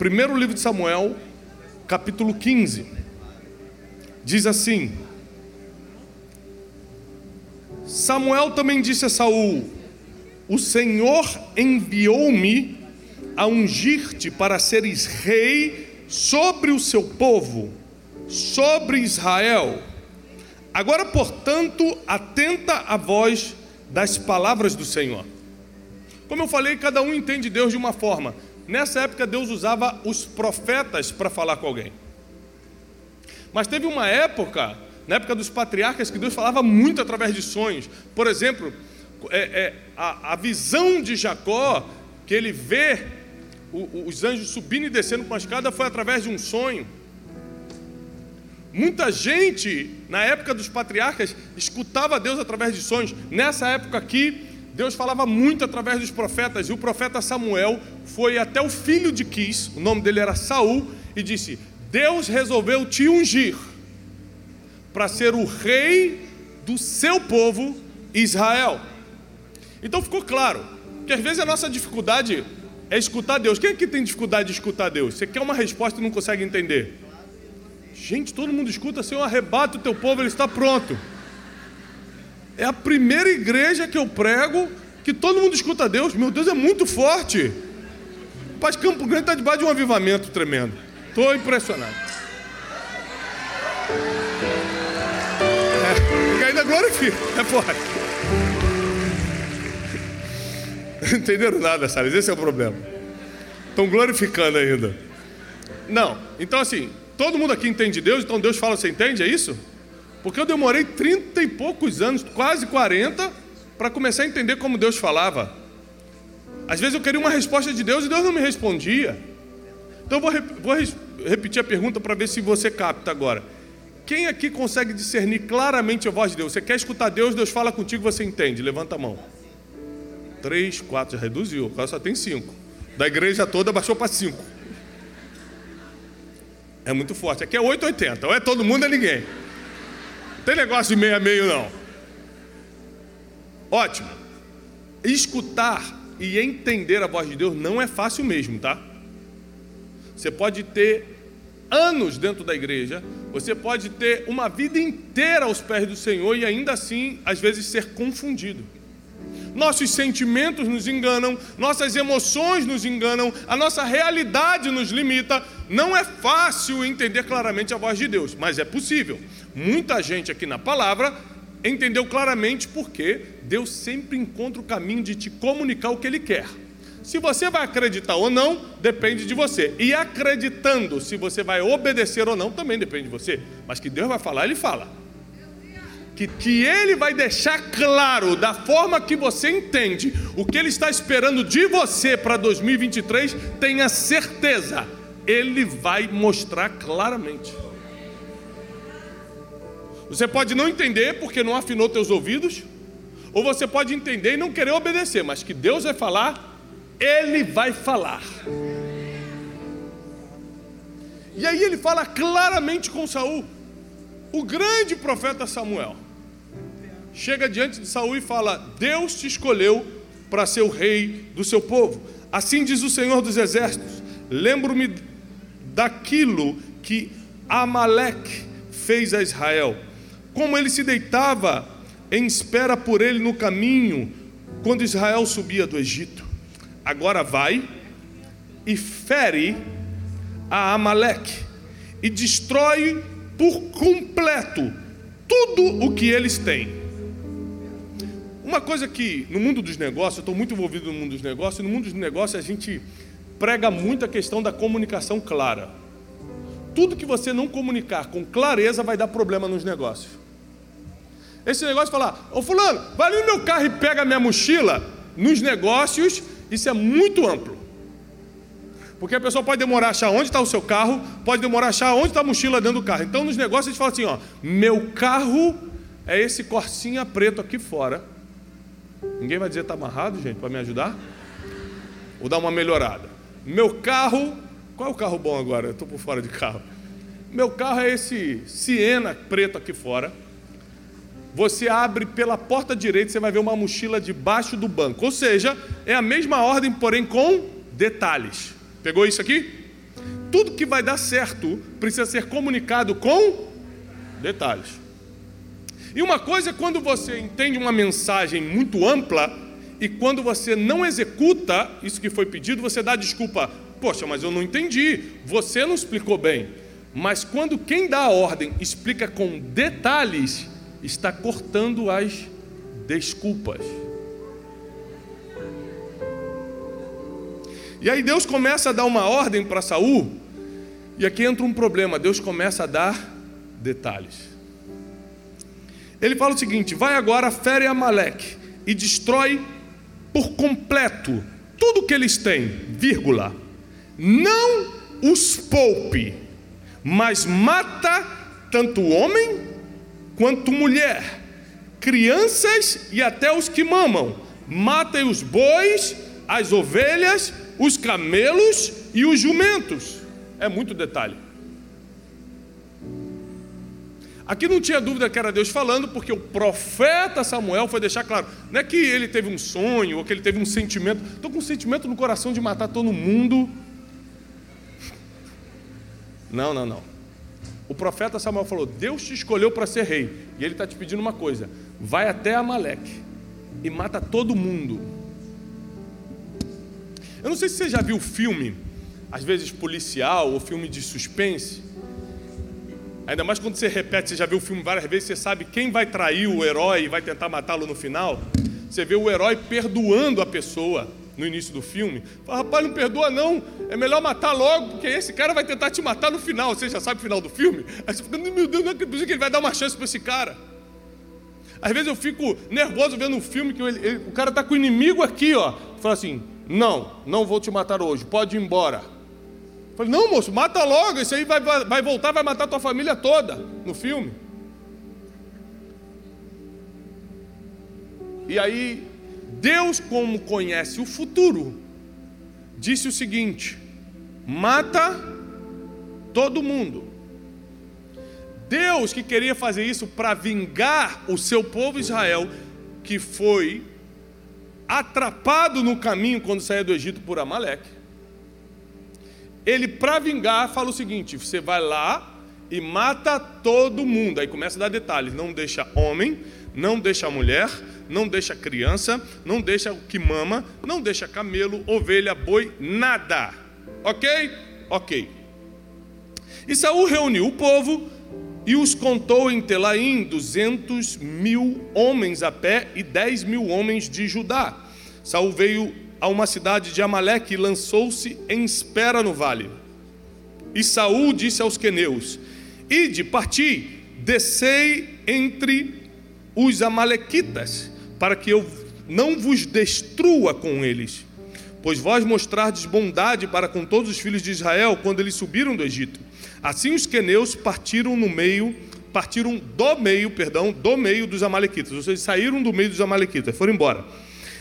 Primeiro livro de Samuel, capítulo 15. Diz assim: Samuel também disse a Saul: O Senhor enviou-me a ungir-te para seres rei sobre o seu povo, sobre Israel. Agora, portanto, atenta à voz das palavras do Senhor. Como eu falei, cada um entende Deus de uma forma. Nessa época, Deus usava os profetas para falar com alguém. Mas teve uma época, na época dos patriarcas, que Deus falava muito através de sonhos. Por exemplo, é, é, a, a, visão de Jacó, que ele vê o, os anjos subindo e descendo com a escada, foi através de um sonho. Muita gente, na época dos patriarcas, escutava Deus através de sonhos. Nessa época aqui, Deus falava muito através dos profetas, e o profeta Samuel foi até o filho de Quis, o nome dele era Saul, e disse: Deus resolveu te ungir para ser o rei do seu povo Israel. Então ficou claro que às vezes a nossa dificuldade é escutar Deus. Quem aqui tem dificuldade de escutar Deus? Você quer uma resposta e não consegue entender? Gente, todo mundo escuta, Senhor, arrebata o teu povo, ele está pronto. É a primeira igreja que eu prego que todo mundo escuta Deus. Meu Deus, é muito forte. Paz Campo Grande está debaixo de um avivamento tremendo. Estou impressionado. É, ainda glorifica. É forte. Não entenderam nada, Salles. Esse é o problema. Estão glorificando ainda. Não. Então, assim, todo mundo aqui entende Deus, então Deus fala, você entende? É isso? Porque eu demorei trinta e poucos anos, quase 40, para começar a entender como Deus falava. Às vezes eu queria uma resposta de Deus e Deus não me respondia. Então eu vou, vou repetir a pergunta para ver se você capta agora. Quem aqui consegue discernir claramente a voz de Deus? Você quer escutar Deus, Deus fala contigo, você entende? Levanta a mão. Três, quatro, já reduziu, agora só tem cinco. Da igreja toda baixou para cinco. É muito forte. Aqui é 880, ou é todo mundo, é ninguém. Tem negócio de meio a meio, não. Ótimo. Escutar e entender a voz de Deus não é fácil mesmo, tá? Você pode ter anos dentro da igreja, você pode ter uma vida inteira aos pés do Senhor e ainda assim, às vezes, ser confundido. Nossos sentimentos nos enganam, nossas emoções nos enganam, a nossa realidade nos limita. Não é fácil entender claramente a voz de Deus, mas é possível. Muita gente aqui na palavra entendeu claramente porque Deus sempre encontra o caminho de te comunicar o que Ele quer. Se você vai acreditar ou não, depende de você. E acreditando, se você vai obedecer ou não, também depende de você. Mas que Deus vai falar, Ele fala. Que, que Ele vai deixar claro, da forma que você entende, o que Ele está esperando de você para 2023, tenha certeza, Ele vai mostrar claramente. Você pode não entender porque não afinou teus ouvidos, ou você pode entender e não querer obedecer, mas que Deus vai falar, Ele vai falar. E aí ele fala claramente com Saul, o grande profeta Samuel. Chega diante de Saul e fala: Deus te escolheu para ser o rei do seu povo. Assim diz o Senhor dos Exércitos: Lembro-me daquilo que Amaleque fez a Israel como ele se deitava em espera por ele no caminho, quando Israel subia do Egito. Agora vai e fere a Amaleque e destrói por completo tudo o que eles têm. Uma coisa que no mundo dos negócios, eu estou muito envolvido no mundo dos negócios, e no mundo dos negócios a gente prega muito a questão da comunicação clara. Tudo que você não comunicar com clareza vai dar problema nos negócios. Esse negócio de falar, ô fulano, vai no meu carro e pega minha mochila, nos negócios, isso é muito amplo. Porque a pessoa pode demorar a achar onde está o seu carro, pode demorar a achar onde está a mochila dentro do carro. Então, nos negócios, a gente fala assim: ó, meu carro é esse corsinha preto aqui fora. Ninguém vai dizer está amarrado, gente, para me ajudar? Ou dar uma melhorada. Meu carro, qual é o carro bom agora? Eu estou por fora de carro. Meu carro é esse Siena preto aqui fora. Você abre pela porta direita, você vai ver uma mochila debaixo do banco. Ou seja, é a mesma ordem, porém com detalhes. Pegou isso aqui? tudo que vai dar certo precisa ser comunicado com detalhes. E uma coisa é quando você entende uma mensagem muito ampla e quando você não executa isso que foi pedido, você dá desculpa. Poxa, mas eu não entendi. Você não explicou bem. Mas quando quem dá a ordem explica com detalhes, está cortando as desculpas. E aí Deus começa a dar uma ordem para Saul, e aqui entra um problema, Deus começa a dar detalhes. Ele fala o seguinte: vai agora, fere Amaleque e destrói por completo tudo que eles têm, vírgula. Não os poupe, mas mata tanto homem quanto mulher, crianças e até os que mamam. Matem os bois, as ovelhas, os camelos e os jumentos. É muito detalhe. Aqui não tinha dúvida que era Deus falando, porque o profeta Samuel foi deixar claro. Não é que ele teve um sonho ou que ele teve um sentimento. Estou com um sentimento no coração de matar todo mundo. Não, não, não. O profeta Samuel falou: Deus te escolheu para ser rei. E ele está te pedindo uma coisa: vai até Amaleque e mata todo mundo. Eu não sei se você já viu filme, às vezes policial ou filme de suspense Ainda mais quando você repete, você já viu o filme várias vezes, você sabe quem vai trair o herói e vai tentar matá-lo no final. Você vê o herói perdoando a pessoa no início do filme. Fala, rapaz, não perdoa não, é melhor matar logo, porque esse cara vai tentar te matar no final. Você já sabe o final do filme? Aí você fica, meu Deus, não acredito que ele vai dar uma chance para esse cara. Às vezes eu fico nervoso vendo um filme que ele, ele, o cara está com o inimigo aqui, ó. Fala assim: não, não vou te matar hoje, pode ir embora. Falei, não, moço, mata logo, isso aí vai, vai voltar, vai matar tua família toda no filme. E aí, Deus, como conhece o futuro, disse o seguinte: mata todo mundo. Deus que queria fazer isso para vingar o seu povo Israel, que foi atrapado no caminho quando saiu do Egito por Amaleque ele, para vingar, fala o seguinte: você vai lá e mata todo mundo. Aí começa a dar detalhes: não deixa homem, não deixa mulher, não deixa criança, não deixa o que mama, não deixa camelo, ovelha, boi, nada. Ok? Ok. E Saul reuniu o povo e os contou em Telaim duzentos mil homens a pé e dez mil homens de Judá. Saul veio a uma cidade de Amaleque e lançou-se em espera no vale. E Saul disse aos queneus: Ide, parti, descei entre os amalequitas, para que eu não vos destrua com eles. Pois vós mostrardes bondade para com todos os filhos de Israel quando eles subiram do Egito. Assim os queneus partiram no meio, partiram do meio, perdão, do meio dos amalequitas. Ou seja, saíram do meio dos amalequitas, foram embora.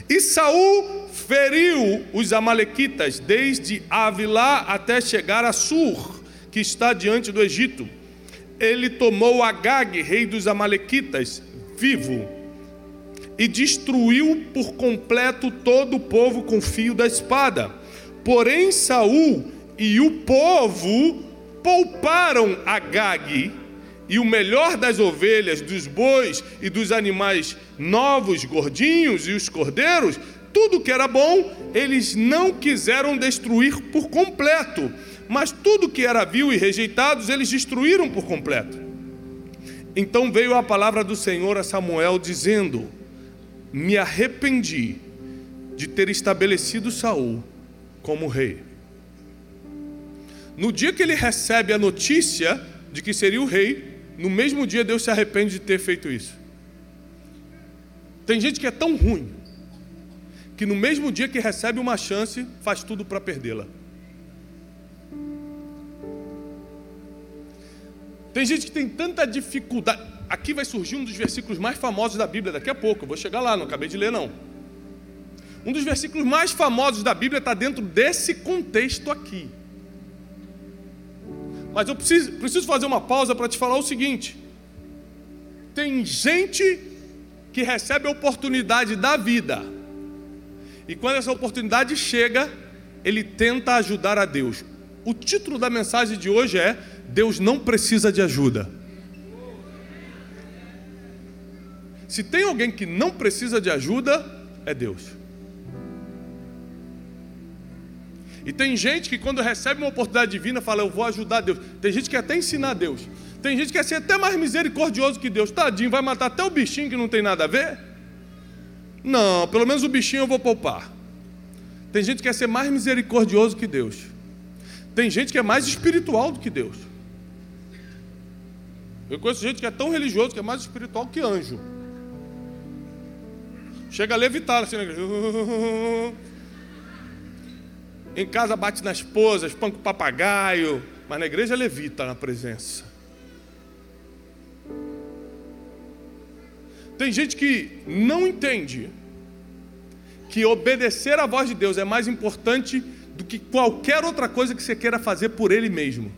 E Saul feriu os amalequitas desde Avilá até chegar a Sur, que está diante do Egito. Ele tomou Agag, rei dos amalequitas, vivo, e destruiu por completo todo o povo com fio da espada. Porém Saul e o povo pouparam Agag e o melhor das ovelhas, dos bois e dos animais novos, gordinhos e os cordeiros, tudo que era bom, eles não quiseram destruir por completo, mas tudo que era vil e rejeitados, eles destruíram por completo. Então veio a palavra do Senhor a Samuel dizendo: Me arrependi de ter estabelecido Saul como rei. No dia que ele recebe a notícia de que seria o rei, no mesmo dia Deus se arrepende de ter feito isso. Tem gente que é tão ruim que no mesmo dia que recebe uma chance, faz tudo para perdê-la. Tem gente que tem tanta dificuldade. Aqui vai surgir um dos versículos mais famosos da Bíblia daqui a pouco. Eu vou chegar lá, não acabei de ler, não. Um dos versículos mais famosos da Bíblia está dentro desse contexto aqui. Mas eu preciso, preciso fazer uma pausa para te falar o seguinte: tem gente que recebe a oportunidade da vida, e quando essa oportunidade chega, ele tenta ajudar a Deus. O título da mensagem de hoje é Deus não precisa de ajuda. Se tem alguém que não precisa de ajuda, é Deus. E tem gente que quando recebe uma oportunidade divina fala, eu vou ajudar Deus. Tem gente que quer até ensinar Deus. Tem gente que quer ser até mais misericordioso que Deus. Tadinho, vai matar até o bichinho que não tem nada a ver? Não, pelo menos o bichinho eu vou poupar. Tem gente que quer ser mais misericordioso que Deus. Tem gente que é mais espiritual do que Deus. Eu conheço gente que é tão religioso que é mais espiritual que anjo. Chega a levitar assim na igreja. Em casa bate na esposa, espanca o papagaio, mas na igreja levita na presença. Tem gente que não entende que obedecer à voz de Deus é mais importante do que qualquer outra coisa que você queira fazer por Ele mesmo.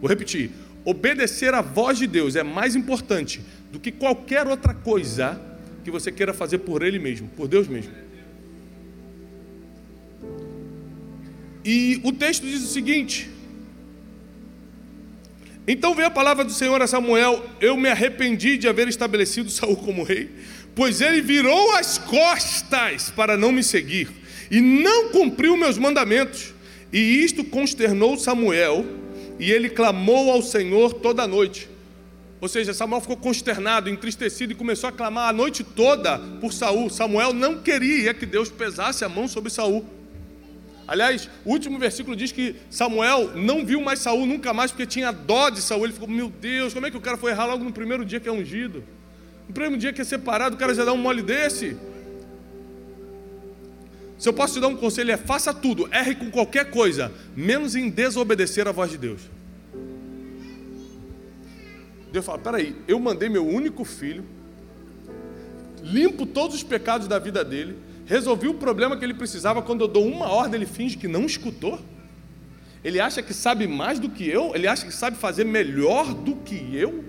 Vou repetir: obedecer à voz de Deus é mais importante do que qualquer outra coisa que você queira fazer por Ele mesmo, por Deus mesmo. E o texto diz o seguinte: Então veio a palavra do Senhor a Samuel: Eu me arrependi de haver estabelecido Saul como rei, pois ele virou as costas para não me seguir e não cumpriu meus mandamentos. E isto consternou Samuel, e ele clamou ao Senhor toda a noite. Ou seja, Samuel ficou consternado, entristecido e começou a clamar a noite toda por Saul. Samuel não queria que Deus pesasse a mão sobre Saul. Aliás, o último versículo diz que Samuel não viu mais Saul nunca mais porque tinha dó de Saul. Ele ficou, meu Deus, como é que o cara foi errar logo no primeiro dia que é ungido? No primeiro dia que é separado, o cara já dá um mole desse. Se eu posso te dar um conselho, é faça tudo, erre com qualquer coisa, menos em desobedecer a voz de Deus. Deus fala: peraí, eu mandei meu único filho, limpo todos os pecados da vida dele, resolvi o problema que ele precisava. Quando eu dou uma ordem, ele finge que não escutou. Ele acha que sabe mais do que eu, ele acha que sabe fazer melhor do que eu.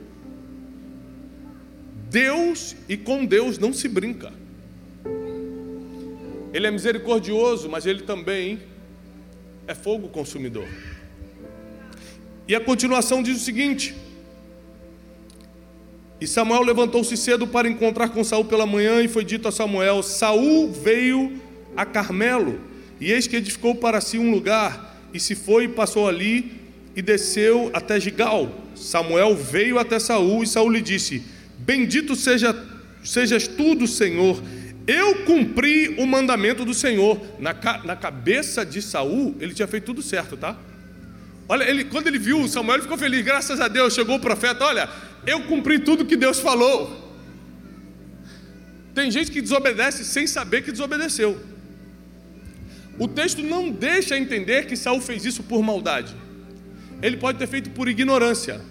Deus e com Deus não se brinca. Ele é misericordioso, mas ele também é fogo consumidor. E a continuação diz o seguinte: e Samuel levantou-se cedo para encontrar com Saul pela manhã, e foi dito a Samuel: Saul veio a Carmelo, e eis que edificou para si um lugar, e se foi e passou ali, e desceu até Gigal. Samuel veio até Saul, e Saul lhe disse: Bendito seja, sejas tu do Senhor. Eu cumpri o mandamento do Senhor. Na, na cabeça de Saul, ele tinha feito tudo certo, tá? Olha, ele, quando ele viu Samuel, ele ficou feliz. Graças a Deus, chegou o profeta. Olha, eu cumpri tudo que Deus falou. Tem gente que desobedece sem saber que desobedeceu. O texto não deixa entender que Saul fez isso por maldade. Ele pode ter feito por ignorância,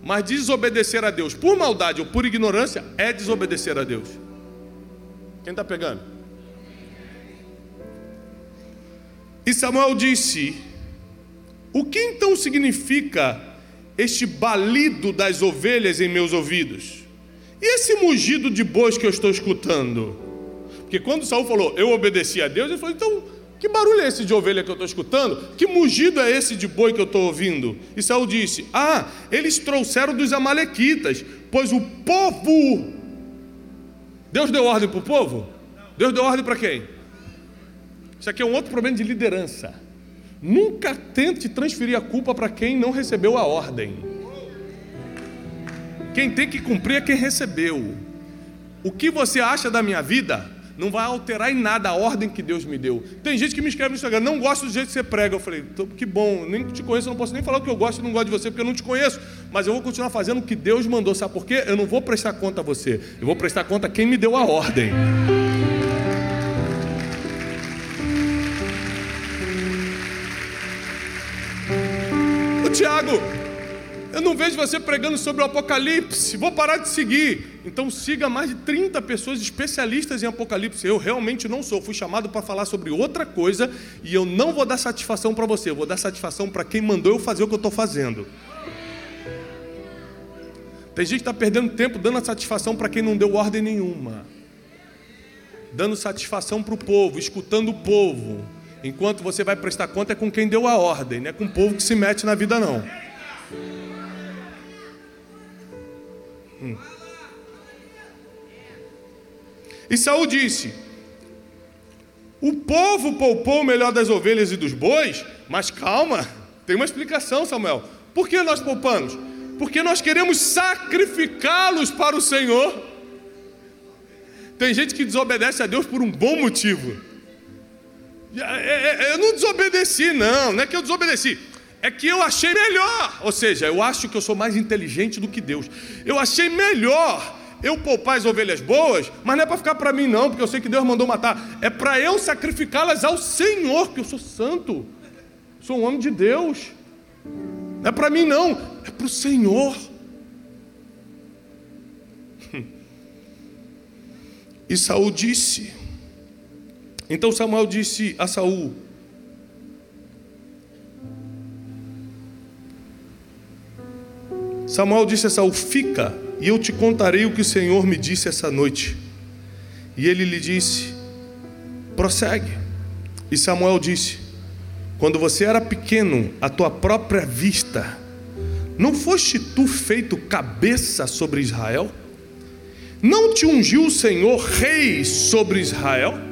mas desobedecer a Deus por maldade ou por ignorância é desobedecer a Deus. Quem está pegando? E Samuel disse: O que então significa este balido das ovelhas em meus ouvidos? E esse mugido de bois que eu estou escutando? Porque quando Saul falou, eu obedeci a Deus, ele falou, então, que barulho é esse de ovelha que eu estou escutando? Que mugido é esse de boi que eu estou ouvindo? E Saul disse, ah, eles trouxeram dos amalequitas, pois o povo. Deus deu ordem para o povo? Deus deu ordem para quem? Isso aqui é um outro problema de liderança. Nunca tente transferir a culpa para quem não recebeu a ordem. Quem tem que cumprir é quem recebeu. O que você acha da minha vida não vai alterar em nada a ordem que Deus me deu. Tem gente que me escreve no Instagram, não gosto do jeito que você prega. Eu falei, que bom, nem te conheço, não posso nem falar o que eu gosto e não gosto de você, porque eu não te conheço. Mas eu vou continuar fazendo o que Deus mandou. Sabe por quê? Eu não vou prestar conta a você. Eu vou prestar conta a quem me deu a ordem. Tiago, eu não vejo você pregando sobre o Apocalipse, vou parar de seguir. Então siga mais de 30 pessoas especialistas em Apocalipse. Eu realmente não sou, fui chamado para falar sobre outra coisa e eu não vou dar satisfação para você, eu vou dar satisfação para quem mandou eu fazer o que eu estou fazendo. Tem gente que está perdendo tempo dando satisfação para quem não deu ordem nenhuma, dando satisfação para o povo, escutando o povo Enquanto você vai prestar conta é com quem deu a ordem, não é com o povo que se mete na vida não. Hum. E Saul disse: O povo poupou o melhor das ovelhas e dos bois, mas calma, tem uma explicação, Samuel. Por que nós poupamos? Porque nós queremos sacrificá-los para o Senhor. Tem gente que desobedece a Deus por um bom motivo. É, é, é, eu não desobedeci, não, não é que eu desobedeci. É que eu achei melhor. Ou seja, eu acho que eu sou mais inteligente do que Deus. Eu achei melhor eu poupar as ovelhas boas, mas não é para ficar para mim, não, porque eu sei que Deus mandou matar. É para eu sacrificá-las ao Senhor, que eu sou santo. Sou um homem de Deus. Não é para mim, não. É para o Senhor. E Saul disse. Então Samuel disse a Saul: Samuel disse a Saul: Fica, e eu te contarei o que o Senhor me disse essa noite. E ele lhe disse: Prossegue. E Samuel disse: Quando você era pequeno, a tua própria vista, não foste tu feito cabeça sobre Israel? Não te ungiu o Senhor rei sobre Israel?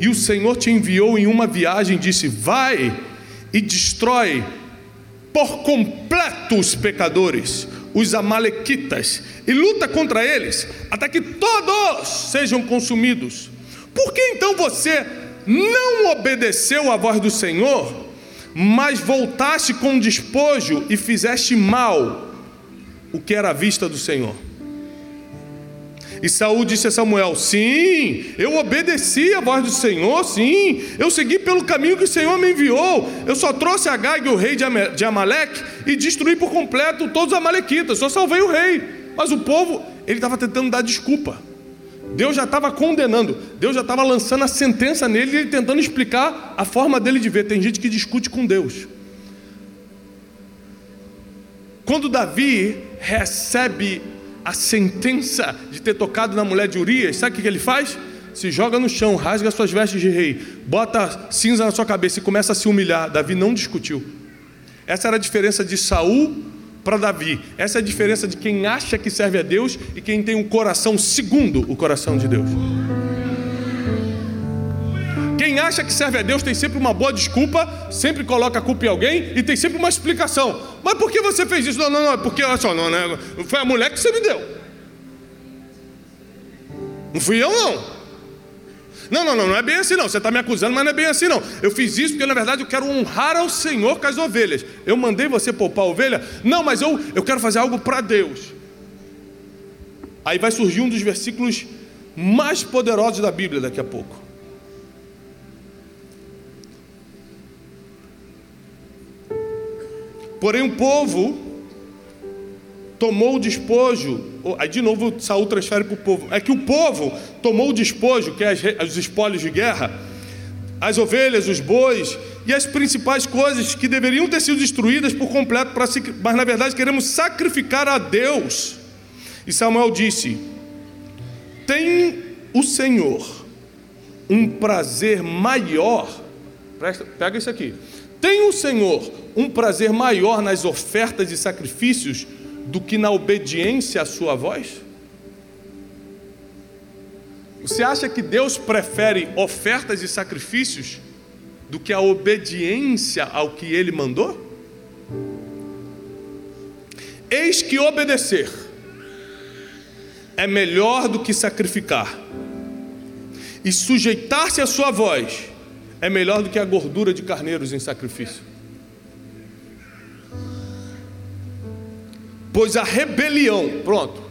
E o Senhor te enviou em uma viagem disse: Vai e destrói por completo os pecadores, os amalequitas, e luta contra eles, até que todos sejam consumidos. Por que então você não obedeceu à voz do Senhor, mas voltaste com despojo e fizeste mal o que era à vista do Senhor? E Saul disse a Samuel: Sim, eu obedeci a voz do Senhor, sim, eu segui pelo caminho que o Senhor me enviou. Eu só trouxe a Gag, o rei de Amaleque, e destruí por completo todos os amalequitas, só salvei o rei. Mas o povo, ele estava tentando dar desculpa. Deus já estava condenando, Deus já estava lançando a sentença nele e ele tentando explicar a forma dele de ver. Tem gente que discute com Deus. Quando Davi recebe a sentença de ter tocado na mulher de Urias, sabe o que ele faz? Se joga no chão, rasga suas vestes de rei, bota cinza na sua cabeça e começa a se humilhar. Davi não discutiu. Essa era a diferença de Saul para Davi. Essa é a diferença de quem acha que serve a Deus e quem tem um coração segundo o coração de Deus. Quem acha que serve a Deus tem sempre uma boa desculpa, sempre coloca a culpa em alguém e tem sempre uma explicação. Mas por que você fez isso? Não, não, não, é porque, olha só, não, não, foi a mulher que você me deu. Não fui eu, não. Não, não, não, não é bem assim não. Você está me acusando, mas não é bem assim não. Eu fiz isso porque na verdade eu quero honrar ao Senhor com as ovelhas. Eu mandei você poupar a ovelha? Não, mas eu, eu quero fazer algo para Deus. Aí vai surgir um dos versículos mais poderosos da Bíblia daqui a pouco. Porém, o povo tomou o despojo. Aí de novo Saul transfere para o povo. É que o povo tomou o despojo, que é os espólios de guerra, as ovelhas, os bois e as principais coisas que deveriam ter sido destruídas por completo, mas na verdade queremos sacrificar a Deus. E Samuel disse: Tem o Senhor um prazer maior. Presta, pega isso aqui. Tem o Senhor um prazer maior nas ofertas e sacrifícios do que na obediência à sua voz? Você acha que Deus prefere ofertas e sacrifícios do que a obediência ao que ele mandou? Eis que obedecer é melhor do que sacrificar, e sujeitar-se à sua voz é melhor do que a gordura de carneiros em sacrifício. Pois a rebelião, pronto.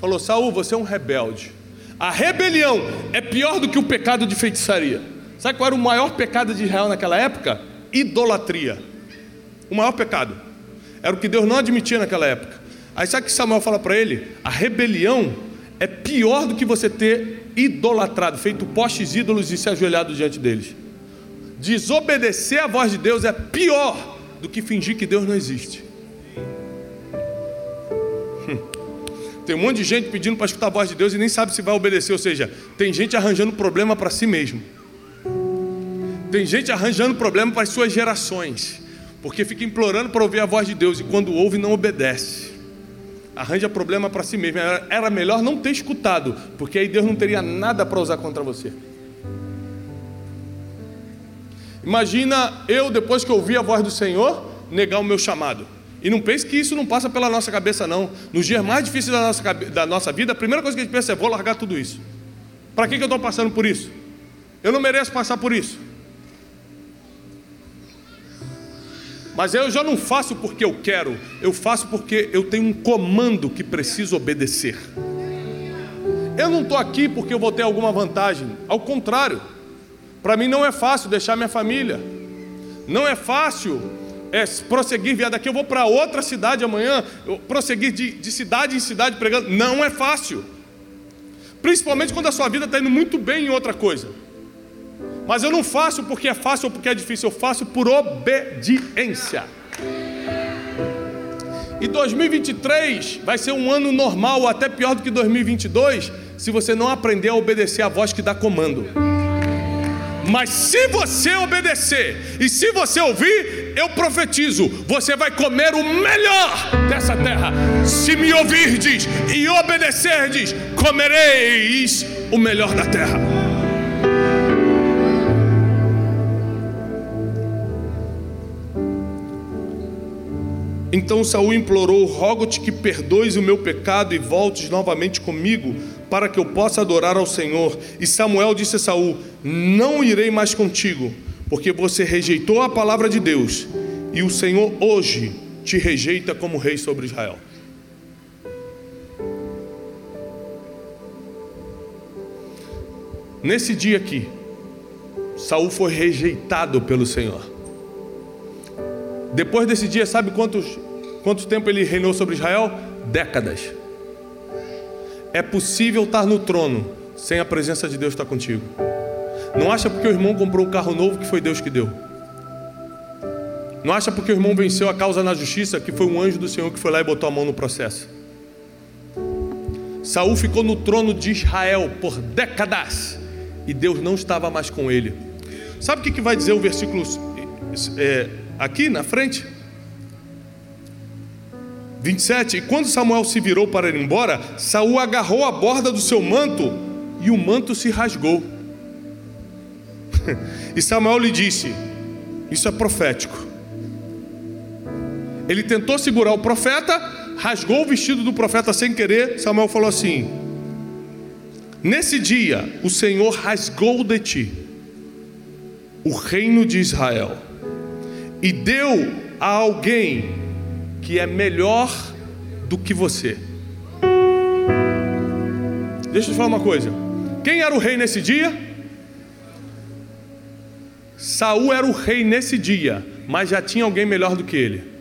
Falou, Saul, você é um rebelde. A rebelião é pior do que o pecado de feitiçaria. Sabe qual era o maior pecado de Israel naquela época? Idolatria. O maior pecado. Era o que Deus não admitia naquela época. Aí sabe o que Samuel fala para ele? A rebelião é pior do que você ter idolatrado, feito postes ídolos e se ajoelhado diante deles. Desobedecer a voz de Deus é pior do que fingir que Deus não existe. Hum. Tem um monte de gente pedindo para escutar a voz de Deus e nem sabe se vai obedecer, ou seja, tem gente arranjando problema para si mesmo. Tem gente arranjando problema para as suas gerações, porque fica implorando para ouvir a voz de Deus e quando ouve não obedece. Arranja problema para si mesmo. Era melhor não ter escutado, porque aí Deus não teria nada para usar contra você. Imagina eu, depois que ouvi a voz do Senhor, negar o meu chamado. E não pense que isso não passa pela nossa cabeça, não. Nos dias mais difíceis da nossa, da nossa vida, a primeira coisa que a gente pensa é: vou largar tudo isso. Para que, que eu estou passando por isso? Eu não mereço passar por isso. Mas eu já não faço porque eu quero, eu faço porque eu tenho um comando que preciso obedecer. Eu não estou aqui porque eu vou ter alguma vantagem, ao contrário, para mim não é fácil deixar minha família, não é fácil é, prosseguir, viado daqui eu vou para outra cidade amanhã, prosseguir de, de cidade em cidade pregando, não é fácil, principalmente quando a sua vida está indo muito bem em outra coisa. Mas eu não faço porque é fácil ou porque é difícil, eu faço por obediência. E 2023 vai ser um ano normal, até pior do que 2022, se você não aprender a obedecer a voz que dá comando. Mas se você obedecer e se você ouvir, eu profetizo: você vai comer o melhor dessa terra. Se me ouvirdes e obedecerdes, comereis o melhor da terra. Então Saul implorou: Rogo-te que perdoes o meu pecado e voltes novamente comigo, para que eu possa adorar ao Senhor. E Samuel disse a Saul: Não irei mais contigo, porque você rejeitou a palavra de Deus, e o Senhor hoje te rejeita como rei sobre Israel. Nesse dia aqui, Saul foi rejeitado pelo Senhor. Depois desse dia, sabe quantos, quanto tempo ele reinou sobre Israel? Décadas. É possível estar no trono sem a presença de Deus estar contigo. Não acha porque o irmão comprou um carro novo que foi Deus que deu. Não acha porque o irmão venceu a causa na justiça que foi um anjo do Senhor que foi lá e botou a mão no processo. Saul ficou no trono de Israel por décadas e Deus não estava mais com ele. Sabe o que vai dizer o versículo é, aqui na frente. 27. E quando Samuel se virou para ir embora, Saul agarrou a borda do seu manto e o manto se rasgou. e Samuel lhe disse: Isso é profético. Ele tentou segurar o profeta, rasgou o vestido do profeta sem querer. Samuel falou assim: Nesse dia o Senhor rasgou de ti o reino de Israel e deu a alguém que é melhor do que você. Deixa eu te falar uma coisa. Quem era o rei nesse dia? Saul era o rei nesse dia, mas já tinha alguém melhor do que ele.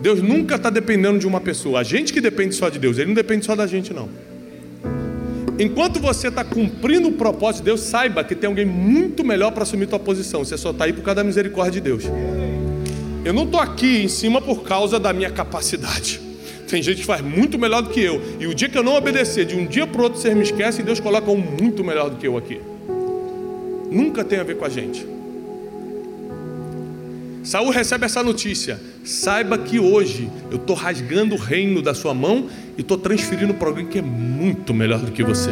Deus nunca está dependendo de uma pessoa. A gente que depende só de Deus, Ele não depende só da gente, não. Enquanto você está cumprindo o propósito de Deus, saiba que tem alguém muito melhor para assumir tua posição. Você só está aí por causa da misericórdia de Deus. Eu não estou aqui em cima por causa da minha capacidade. Tem gente que faz muito melhor do que eu. E o dia que eu não obedecer, de um dia para o outro você me esquece e Deus coloca um muito melhor do que eu aqui. Nunca tem a ver com a gente. Saul recebe essa notícia. Saiba que hoje eu estou rasgando o reino da sua mão e estou transferindo para alguém que é muito melhor do que você.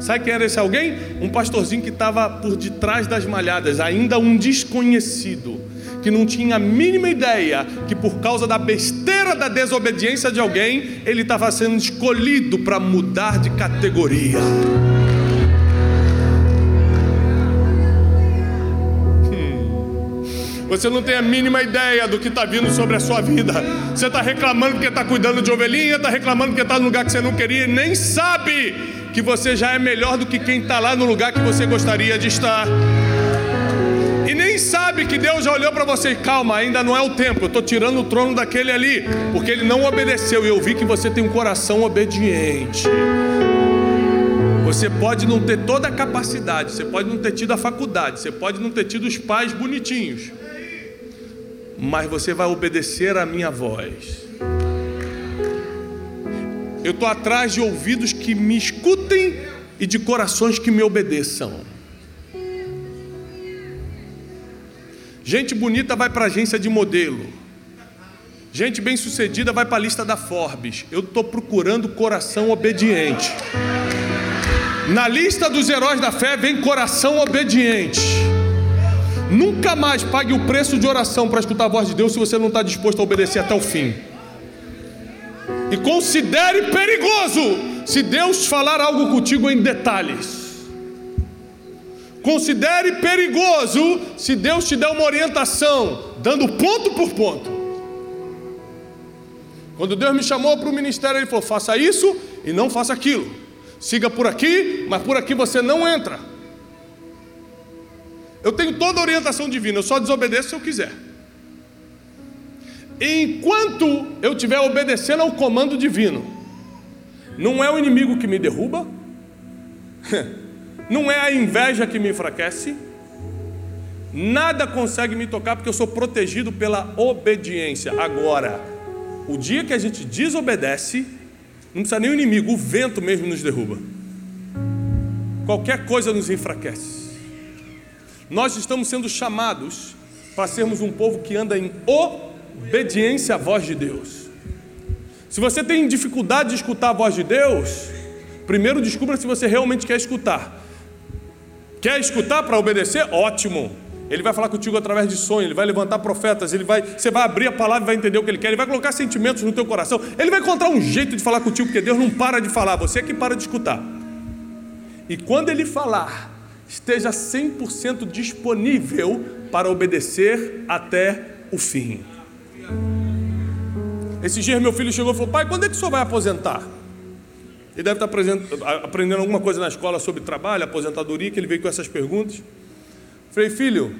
Sabe quem era esse alguém? Um pastorzinho que estava por detrás das malhadas, ainda um desconhecido, que não tinha a mínima ideia que por causa da besteira da desobediência de alguém, ele estava sendo escolhido para mudar de categoria. Você não tem a mínima ideia do que está vindo sobre a sua vida. Você está reclamando porque está cuidando de ovelhinha, está reclamando porque está no lugar que você não queria e nem sabe que você já é melhor do que quem está lá no lugar que você gostaria de estar. E nem sabe que Deus já olhou para você, calma, ainda não é o tempo, eu estou tirando o trono daquele ali, porque ele não obedeceu, e eu vi que você tem um coração obediente. Você pode não ter toda a capacidade, você pode não ter tido a faculdade, você pode não ter tido os pais bonitinhos, mas você vai obedecer à minha voz. Eu estou atrás de ouvidos que me escutem e de corações que me obedeçam. Gente bonita vai para agência de modelo. Gente bem-sucedida vai para a lista da Forbes. Eu estou procurando coração obediente. Na lista dos heróis da fé vem coração obediente. Nunca mais pague o preço de oração para escutar a voz de Deus se você não está disposto a obedecer até o fim. E considere perigoso se Deus falar algo contigo em detalhes. Considere perigoso se Deus te der uma orientação, dando ponto por ponto. Quando Deus me chamou para o ministério, Ele falou: faça isso e não faça aquilo. Siga por aqui, mas por aqui você não entra. Eu tenho toda a orientação divina, eu só desobedeço se eu quiser. Enquanto eu estiver obedecendo ao comando divino, não é o inimigo que me derruba, não é a inveja que me enfraquece, nada consegue me tocar porque eu sou protegido pela obediência. Agora, o dia que a gente desobedece, não precisa nem o inimigo, o vento mesmo nos derruba. Qualquer coisa nos enfraquece. Nós estamos sendo chamados para sermos um povo que anda em obediência à voz de Deus. Se você tem dificuldade de escutar a voz de Deus, primeiro descubra se você realmente quer escutar. Quer escutar para obedecer? Ótimo. Ele vai falar contigo através de sonho, ele vai levantar profetas, ele vai, você vai abrir a palavra e vai entender o que ele quer, ele vai colocar sentimentos no teu coração, ele vai encontrar um jeito de falar contigo, porque Deus não para de falar, você é que para de escutar. E quando ele falar, esteja 100% disponível para obedecer até o fim. Esse dia meu filho chegou e falou: Pai, quando é que o senhor vai aposentar? Ele deve estar aprendendo alguma coisa na escola sobre trabalho, aposentadoria, que ele veio com essas perguntas. Falei, filho,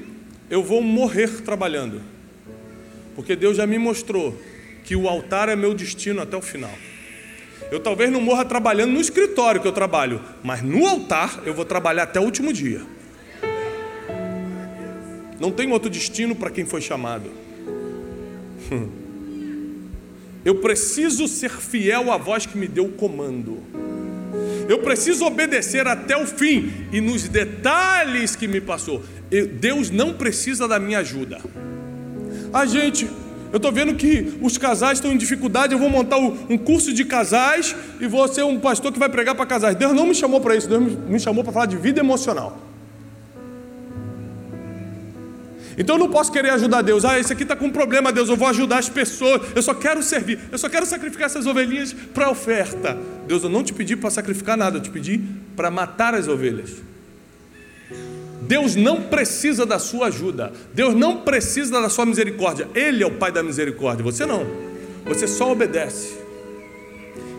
eu vou morrer trabalhando, porque Deus já me mostrou que o altar é meu destino até o final. Eu talvez não morra trabalhando no escritório que eu trabalho, mas no altar eu vou trabalhar até o último dia. Não tem outro destino para quem foi chamado. Eu preciso ser fiel à voz que me deu o comando. Eu preciso obedecer até o fim e nos detalhes que me passou. Deus não precisa da minha ajuda. A gente, eu estou vendo que os casais estão em dificuldade. Eu vou montar um curso de casais e vou ser um pastor que vai pregar para casais. Deus não me chamou para isso, Deus me chamou para falar de vida emocional. Então eu não posso querer ajudar Deus. Ah, esse aqui está com um problema, Deus, eu vou ajudar as pessoas. Eu só quero servir, eu só quero sacrificar essas ovelhinhas para oferta. Deus, eu não te pedi para sacrificar nada, eu te pedi para matar as ovelhas. Deus não precisa da sua ajuda, Deus não precisa da sua misericórdia, Ele é o Pai da misericórdia, você não, você só obedece.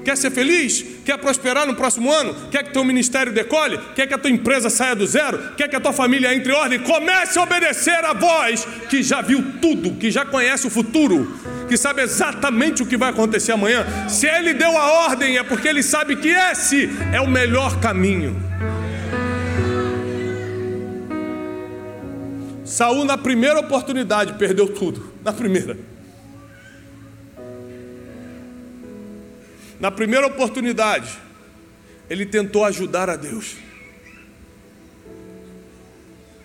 Quer ser feliz? Quer prosperar no próximo ano? Quer que teu ministério decole? Quer que a tua empresa saia do zero? Quer que a tua família entre em ordem? Comece a obedecer a voz que já viu tudo, que já conhece o futuro, que sabe exatamente o que vai acontecer amanhã. Se ele deu a ordem, é porque ele sabe que esse é o melhor caminho. Saul, na primeira oportunidade, perdeu tudo. Na primeira. Na primeira oportunidade, ele tentou ajudar a Deus.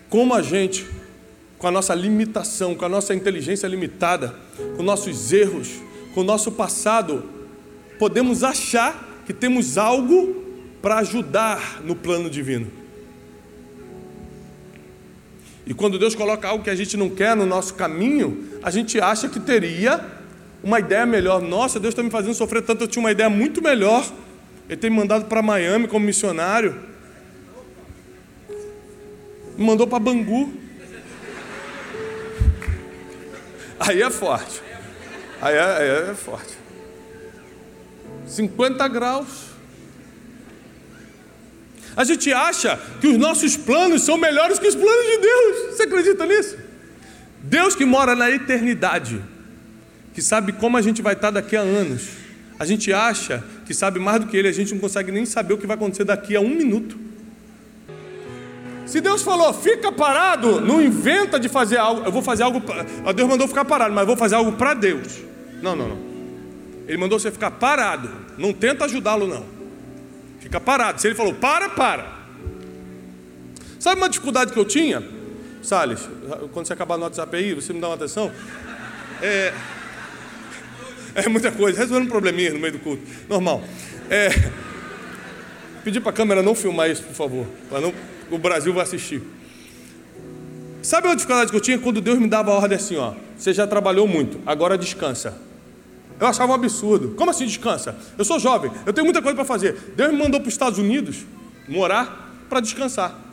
Como a gente, com a nossa limitação, com a nossa inteligência limitada, com nossos erros, com o nosso passado, podemos achar que temos algo para ajudar no plano divino. E quando Deus coloca algo que a gente não quer no nosso caminho, a gente acha que teria uma ideia melhor. Nossa, Deus está me fazendo sofrer tanto, eu tinha uma ideia muito melhor. Ele tem me mandado para Miami como missionário. Me mandou para Bangu. Aí é forte. Aí é, aí é forte. 50 graus. A gente acha que os nossos planos são melhores que os planos de Deus. Você acredita nisso? Deus que mora na eternidade, que sabe como a gente vai estar daqui a anos. A gente acha que sabe mais do que ele, a gente não consegue nem saber o que vai acontecer daqui a um minuto. Se Deus falou, fica parado, não inventa de fazer algo. Eu vou fazer algo. Pra... Deus mandou ficar parado, mas vou fazer algo para Deus. Não, não, não. Ele mandou você ficar parado. Não tenta ajudá-lo, não. Fica parado. Se ele falou, para, para. Sabe uma dificuldade que eu tinha? Salles, quando você acabar no WhatsApp aí, você me dá uma atenção. É, é muita coisa, resolvendo um probleminha no meio do culto. Normal. É, pedir para a câmera não filmar isso, por favor. Não, o Brasil vai assistir. Sabe a dificuldade que eu tinha quando Deus me dava a ordem assim, ó. Você já trabalhou muito, agora descansa. Eu achava um absurdo. Como assim descansa? Eu sou jovem, eu tenho muita coisa para fazer. Deus me mandou para os Estados Unidos morar para descansar.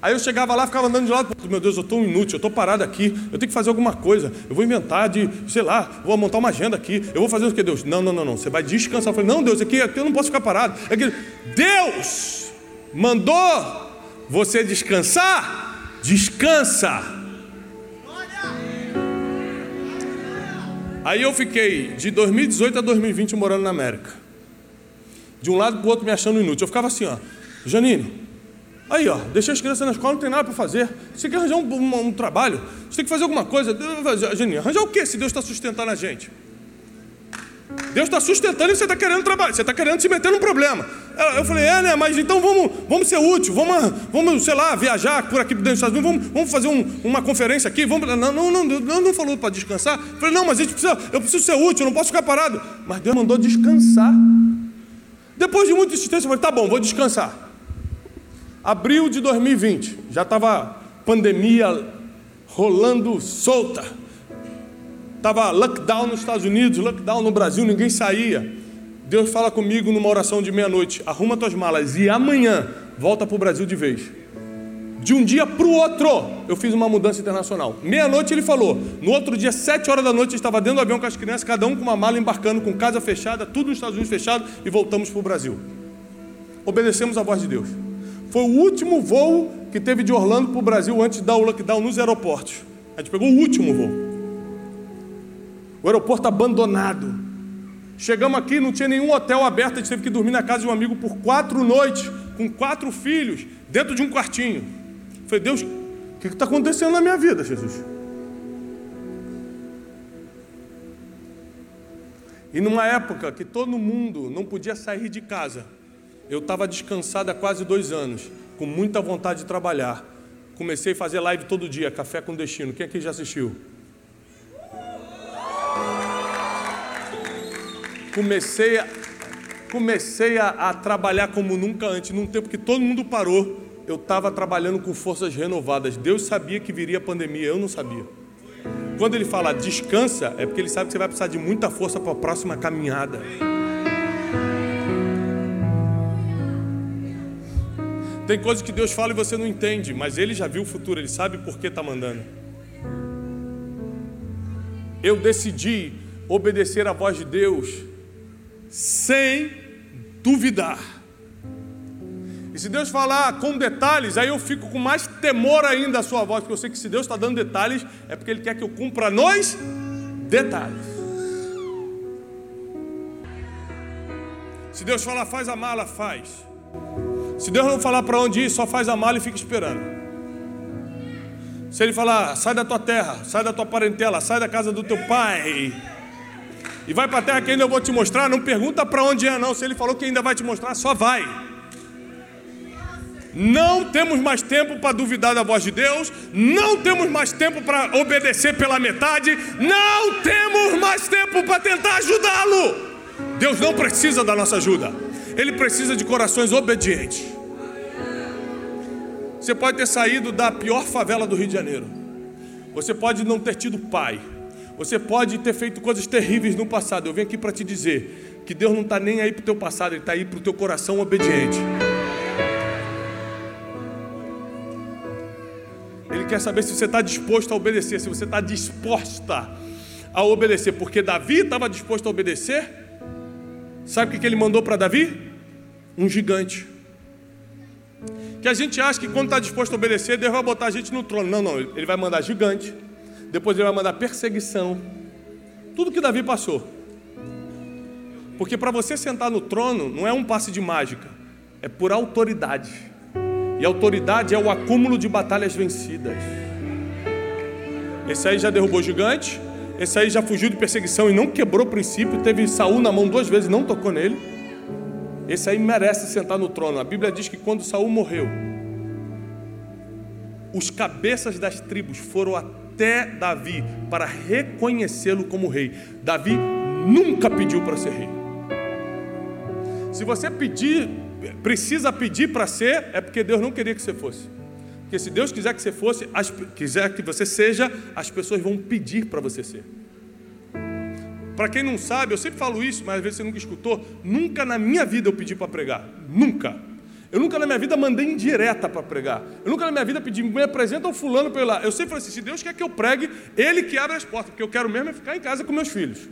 Aí eu chegava lá, ficava andando de lado, meu Deus, eu estou inútil, eu estou parado aqui, eu tenho que fazer alguma coisa, eu vou inventar de, sei lá, vou montar uma agenda aqui, eu vou fazer o que, Deus? Não, não, não, não, você vai descansar. Eu falei, não, Deus, aqui, aqui eu não posso ficar parado. É que Deus mandou você descansar, descansa. Aí eu fiquei de 2018 a 2020 morando na América. De um lado para o outro me achando inútil. Eu ficava assim, ó, Janine, Aí, ó, deixei as crianças na escola, não tem nada para fazer. Você quer arranjar um, um, um, trabalho? Você tem que fazer alguma coisa. Janine, arranjar o quê se Deus está sustentando a gente? Deus está sustentando e você está querendo trabalhar, você está querendo se meter num problema. Eu falei, é, né? Mas então vamos, vamos ser útil, vamos, vamos, sei lá, viajar por aqui dentro dos Estados Unidos, vamos, vamos fazer um, uma conferência aqui. Vamos, não, não, não, não, falou para descansar. Eu falei, não, mas a gente precisa, eu preciso ser útil, eu não posso ficar parado. Mas Deus mandou descansar. Depois de muita insistência, eu falei, tá bom, vou descansar. Abril de 2020, já estava pandemia rolando solta. Estava lockdown nos Estados Unidos, lockdown no Brasil, ninguém saía. Deus fala comigo numa oração de meia-noite: arruma tuas malas e amanhã volta para o Brasil de vez. De um dia para o outro, eu fiz uma mudança internacional. Meia-noite ele falou. No outro dia, sete horas da noite, eu estava dentro do avião com as crianças, cada um com uma mala embarcando, com casa fechada, tudo nos Estados Unidos fechado, e voltamos para o Brasil. Obedecemos a voz de Deus. Foi o último voo que teve de Orlando para o Brasil antes o lockdown nos aeroportos. A gente pegou o último voo. O aeroporto abandonado. Chegamos aqui, não tinha nenhum hotel aberto, a gente teve que dormir na casa de um amigo por quatro noites, com quatro filhos, dentro de um quartinho. falei, Deus, o que está acontecendo na minha vida, Jesus? E numa época que todo mundo não podia sair de casa, eu estava descansado há quase dois anos, com muita vontade de trabalhar. Comecei a fazer live todo dia, Café com Destino. Quem aqui já assistiu? Comecei a, comecei a, a trabalhar como nunca antes, num tempo que todo mundo parou. Eu estava trabalhando com forças renovadas. Deus sabia que viria a pandemia, eu não sabia. Quando ele fala descansa, é porque ele sabe que você vai precisar de muita força para a próxima caminhada. Tem coisas que Deus fala e você não entende, mas Ele já viu o futuro, Ele sabe por que está mandando. Eu decidi obedecer a voz de Deus sem duvidar. E se Deus falar com detalhes, aí eu fico com mais temor ainda da sua voz, porque eu sei que se Deus está dando detalhes, é porque Ele quer que eu cumpra nos detalhes. Se Deus falar, faz a mala, faz. Se Deus não falar para onde ir, só faz a mala e fica esperando. Se Ele falar, sai da tua terra, sai da tua parentela, sai da casa do teu pai, e vai para a terra que ainda eu vou te mostrar, não pergunta para onde é, não. Se Ele falou que ainda vai te mostrar, só vai. Não temos mais tempo para duvidar da voz de Deus, não temos mais tempo para obedecer pela metade, não temos mais tempo para tentar ajudá-lo. Deus não precisa da nossa ajuda. Ele precisa de corações obedientes. Você pode ter saído da pior favela do Rio de Janeiro. Você pode não ter tido pai. Você pode ter feito coisas terríveis no passado. Eu venho aqui para te dizer que Deus não está nem aí para o teu passado, Ele está aí para o teu coração obediente. Ele quer saber se você está disposto a obedecer, se você está disposta a obedecer, porque Davi estava disposto a obedecer. Sabe o que ele mandou para Davi? um gigante. Que a gente acha que quando está disposto a obedecer, Deus vai botar a gente no trono. Não, não, ele vai mandar gigante, depois ele vai mandar perseguição. Tudo que Davi passou. Porque para você sentar no trono não é um passe de mágica, é por autoridade. E autoridade é o acúmulo de batalhas vencidas. Esse aí já derrubou gigante, esse aí já fugiu de perseguição e não quebrou o princípio, teve Saul na mão duas vezes e não tocou nele. Esse aí merece sentar no trono. A Bíblia diz que quando Saul morreu, os cabeças das tribos foram até Davi para reconhecê-lo como rei. Davi nunca pediu para ser rei. Se você pedir, precisa pedir para ser, é porque Deus não queria que você fosse. Porque se Deus quiser que você fosse, as, quiser que você seja, as pessoas vão pedir para você ser. Para quem não sabe, eu sempre falo isso, mas às vezes você nunca escutou. Nunca na minha vida eu pedi para pregar. Nunca. Eu nunca na minha vida mandei indireta para pregar. Eu nunca na minha vida pedi, me apresenta o fulano para ir lá. Eu sempre falei assim: se Deus quer que eu pregue, Ele que abre as portas, porque eu quero mesmo é ficar em casa com meus filhos.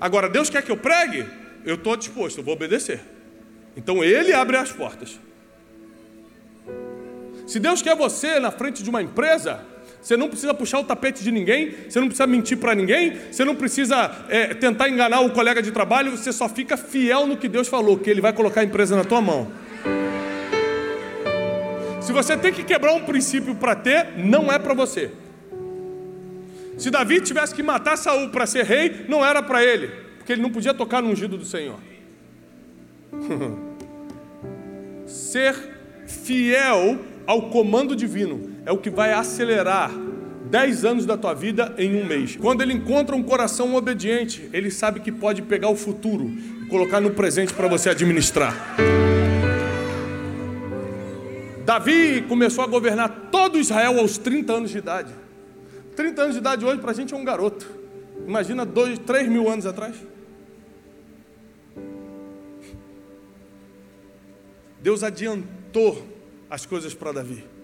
Agora, Deus quer que eu pregue? eu estou disposto, eu vou obedecer. Então ele abre as portas. Se Deus quer você na frente de uma empresa, você não precisa puxar o tapete de ninguém, você não precisa mentir para ninguém, você não precisa é, tentar enganar o colega de trabalho, você só fica fiel no que Deus falou, que Ele vai colocar a empresa na tua mão. Se você tem que quebrar um princípio para ter, não é para você. Se Davi tivesse que matar Saul para ser rei, não era para ele porque ele não podia tocar no ungido do Senhor. Ser fiel ao comando divino é o que vai acelerar dez anos da tua vida em um mês. Quando ele encontra um coração obediente, ele sabe que pode pegar o futuro e colocar no presente para você administrar. Davi começou a governar todo Israel aos 30 anos de idade. 30 anos de idade hoje para a gente é um garoto. Imagina dois, três mil anos atrás. Deus adiantou as coisas para Davi.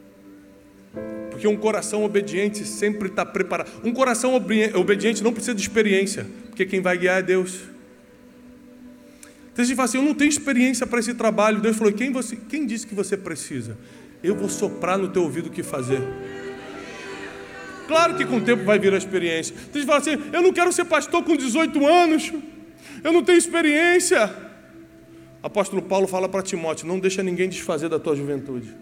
Porque um coração obediente sempre está preparado. Um coração obediente não precisa de experiência, porque quem vai guiar é Deus. Então a gente fala assim: eu não tenho experiência para esse trabalho. Deus falou: quem, você, quem disse que você precisa? Eu vou soprar no teu ouvido o que fazer. Claro que com o tempo vai vir a experiência. Então a gente fala assim: eu não quero ser pastor com 18 anos, eu não tenho experiência apóstolo Paulo fala para Timóteo: não deixa ninguém desfazer da tua juventude.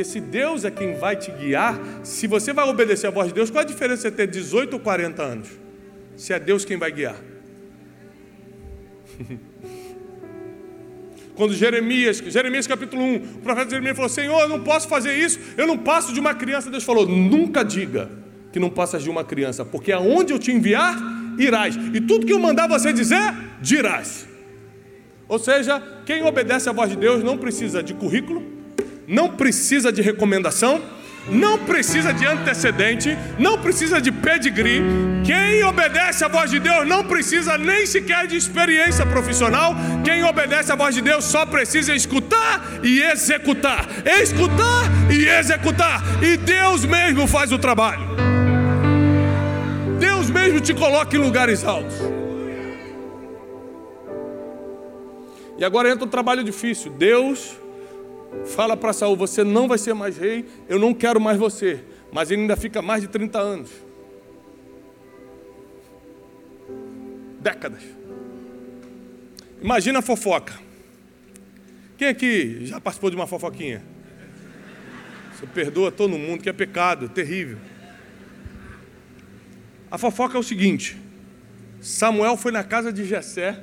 Porque se Deus é quem vai te guiar, se você vai obedecer a voz de Deus, qual a diferença entre ter 18 ou 40 anos? Se é Deus quem vai guiar. Quando Jeremias, Jeremias capítulo 1, o profeta Jeremias falou: Senhor, eu não posso fazer isso, eu não passo de uma criança. Deus falou: nunca diga que não passas de uma criança, porque aonde eu te enviar, irás. E tudo que eu mandar você dizer, dirás. Ou seja, quem obedece à voz de Deus não precisa de currículo, não precisa de recomendação, não precisa de antecedente, não precisa de pedigree. Quem obedece à voz de Deus não precisa nem sequer de experiência profissional. Quem obedece à voz de Deus só precisa escutar e executar. Escutar e executar. E Deus mesmo faz o trabalho mesmo te coloca em lugares altos. E agora entra um trabalho difícil. Deus fala para Saul: Você não vai ser mais rei, eu não quero mais você. Mas ele ainda fica mais de 30 anos décadas. Imagina a fofoca. Quem aqui já participou de uma fofoquinha? Você perdoa todo mundo, que é pecado, terrível. A fofoca é o seguinte: Samuel foi na casa de Jessé,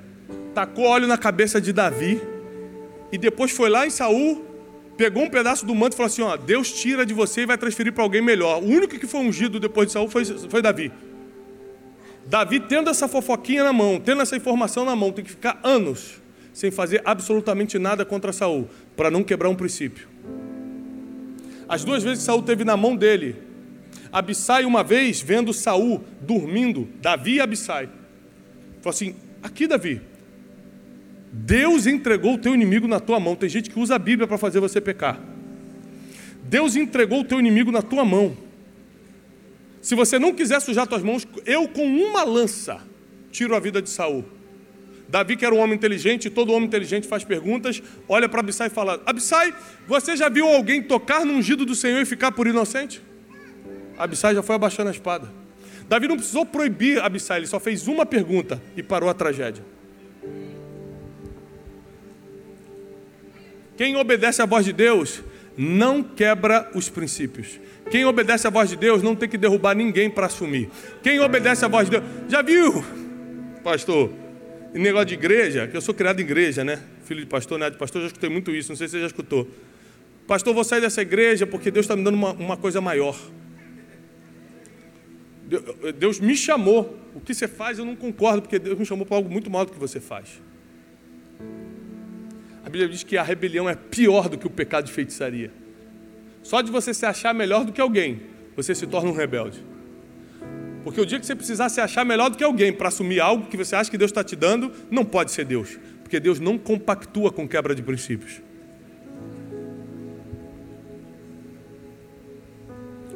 tacou óleo na cabeça de Davi, e depois foi lá em Saul, pegou um pedaço do manto e falou assim: ó, Deus tira de você e vai transferir para alguém melhor. O único que foi ungido depois de Saul foi, foi Davi. Davi tendo essa fofoquinha na mão, tendo essa informação na mão, tem que ficar anos sem fazer absolutamente nada contra Saul, para não quebrar um princípio. As duas vezes que Saul teve na mão dele Abissai uma vez, vendo Saul dormindo, Davi e Abissai, falou assim: aqui, Davi, Deus entregou o teu inimigo na tua mão. Tem gente que usa a Bíblia para fazer você pecar. Deus entregou o teu inimigo na tua mão. Se você não quiser sujar tuas mãos, eu com uma lança tiro a vida de Saul. Davi, que era um homem inteligente, todo homem inteligente faz perguntas, olha para Abissai e fala: Abissai, você já viu alguém tocar no ungido do Senhor e ficar por inocente? Abissai já foi abaixando a espada. Davi não precisou proibir Abissai, ele só fez uma pergunta e parou a tragédia. Quem obedece à voz de Deus não quebra os princípios. Quem obedece à voz de Deus não tem que derrubar ninguém para assumir. Quem obedece à voz de Deus. Já viu, pastor? negócio de igreja, que eu sou criado em igreja, né? Filho de pastor, neto de pastor, já escutei muito isso, não sei se você já escutou. Pastor, vou sair dessa igreja porque Deus está me dando uma, uma coisa maior. Deus me chamou. O que você faz eu não concordo, porque Deus me chamou para algo muito maior do que você faz. A Bíblia diz que a rebelião é pior do que o pecado de feitiçaria. Só de você se achar melhor do que alguém, você se torna um rebelde. Porque o dia que você precisar se achar melhor do que alguém para assumir algo que você acha que Deus está te dando, não pode ser Deus. Porque Deus não compactua com quebra de princípios.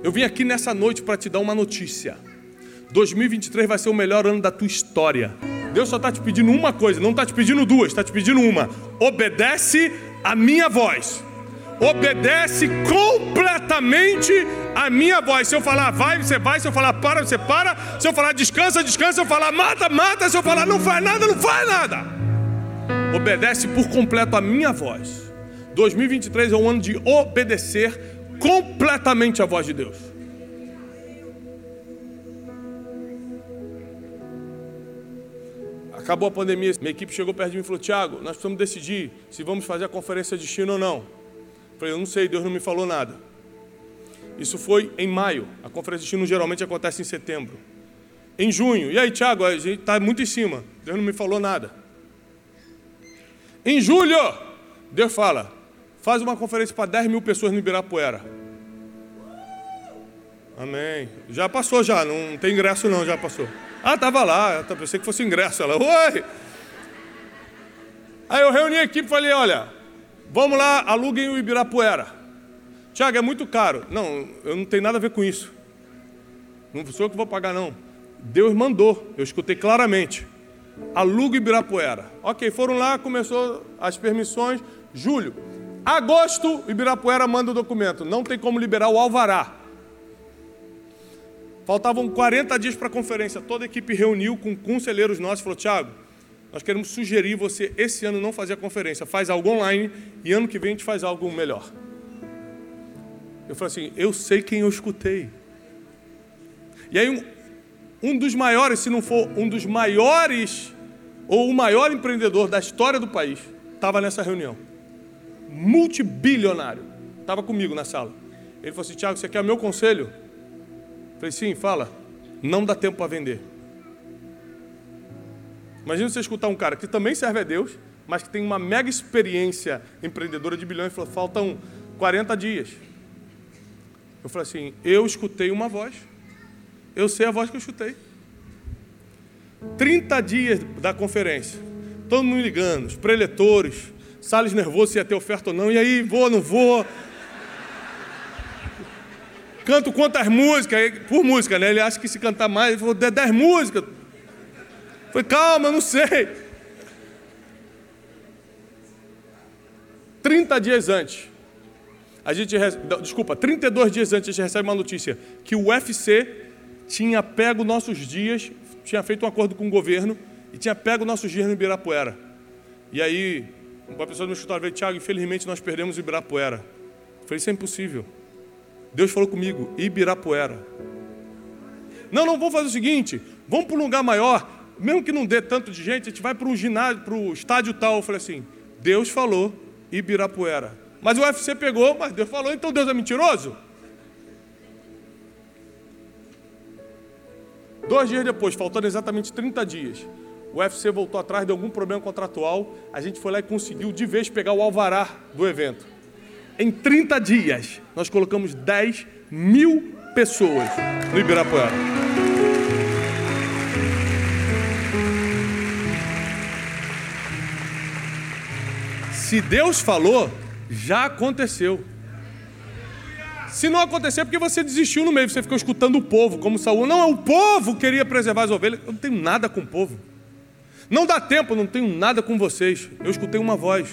Eu vim aqui nessa noite para te dar uma notícia. 2023 vai ser o melhor ano da tua história. Deus só está te pedindo uma coisa, não está te pedindo duas, está te pedindo uma. Obedece a minha voz. Obedece completamente a minha voz. Se eu falar vai, você vai. Se eu falar para, você para. Se eu falar descansa, descansa. Se eu falar mata, mata. Se eu falar não faz nada, não faz nada. Obedece por completo a minha voz. 2023 é um ano de obedecer completamente a voz de Deus. Acabou a pandemia, minha equipe chegou perto de mim e falou: Tiago, nós precisamos decidir se vamos fazer a conferência de destino ou não. Eu falei: Eu não sei, Deus não me falou nada. Isso foi em maio. A conferência de destino geralmente acontece em setembro. Em junho, e aí, Tiago, a gente está muito em cima. Deus não me falou nada. Em julho, Deus fala: Faz uma conferência para 10 mil pessoas no Ibirapuera. Amém. Já passou, já. Não tem ingresso, não. Já passou. Ah, estava lá. Eu pensei que fosse ingresso. Ela, oi. Aí eu reuni a equipe e falei: olha, vamos lá, aluguem o Ibirapuera. Tiago, é muito caro. Não, eu não tenho nada a ver com isso. Não sou eu que vou pagar, não. Deus mandou. Eu escutei claramente. Aluga Ibirapuera. Ok, foram lá, começou as permissões. Julho. Agosto, Ibirapuera manda o documento. Não tem como liberar o alvará. Faltavam 40 dias para a conferência. Toda a equipe reuniu com conselheiros nossos e falou: Tiago, nós queremos sugerir você esse ano não fazer a conferência. Faz algo online e ano que vem a gente faz algo melhor. Eu falei assim: eu sei quem eu escutei. E aí, um, um dos maiores, se não for um dos maiores, ou o maior empreendedor da história do país, estava nessa reunião multibilionário. Estava comigo na sala. Ele falou assim: Tiago, você quer meu conselho? Falei: sim, fala. Não dá tempo para vender. Imagina você escutar um cara que também serve a Deus, mas que tem uma mega experiência empreendedora de bilhões e falou: faltam 40 dias. Eu falei assim: eu escutei uma voz. Eu sei a voz que eu escutei. 30 dias da conferência. Todo mundo ligando, os preletores, Salles nervoso se ia ter oferta ou não. E aí, vou, não vou. Canto quantas músicas? Por música, né? Ele acha que se cantar mais, ele falou, dez músicas. Foi calma, não sei. 30 dias antes, a gente desculpa, 32 dias antes a gente recebe uma notícia que o UFC tinha pego nossos dias, tinha feito um acordo com o governo e tinha pego nossos dias no Ibirapuera. E aí uma pessoa no escritório veio, Tiago, infelizmente nós perdemos Ibirapuera. Eu falei, isso é impossível. Deus falou comigo, Ibirapuera. Não, não, vamos fazer o seguinte, vamos para um lugar maior, mesmo que não dê tanto de gente, a gente vai para um ginásio, para o estádio tal. Eu falei assim, Deus falou, Ibirapuera. Mas o UFC pegou, mas Deus falou, então Deus é mentiroso? Dois dias depois, faltando exatamente 30 dias, o UFC voltou atrás de algum problema contratual, a gente foi lá e conseguiu de vez pegar o alvará do evento. Em 30 dias, nós colocamos 10 mil pessoas no Ibirapuera. Se Deus falou, já aconteceu. Se não acontecer, é porque você desistiu no meio, você ficou escutando o povo, como Saul. Não, o povo queria preservar as ovelhas. Eu não tenho nada com o povo. Não dá tempo, não tenho nada com vocês. Eu escutei uma voz.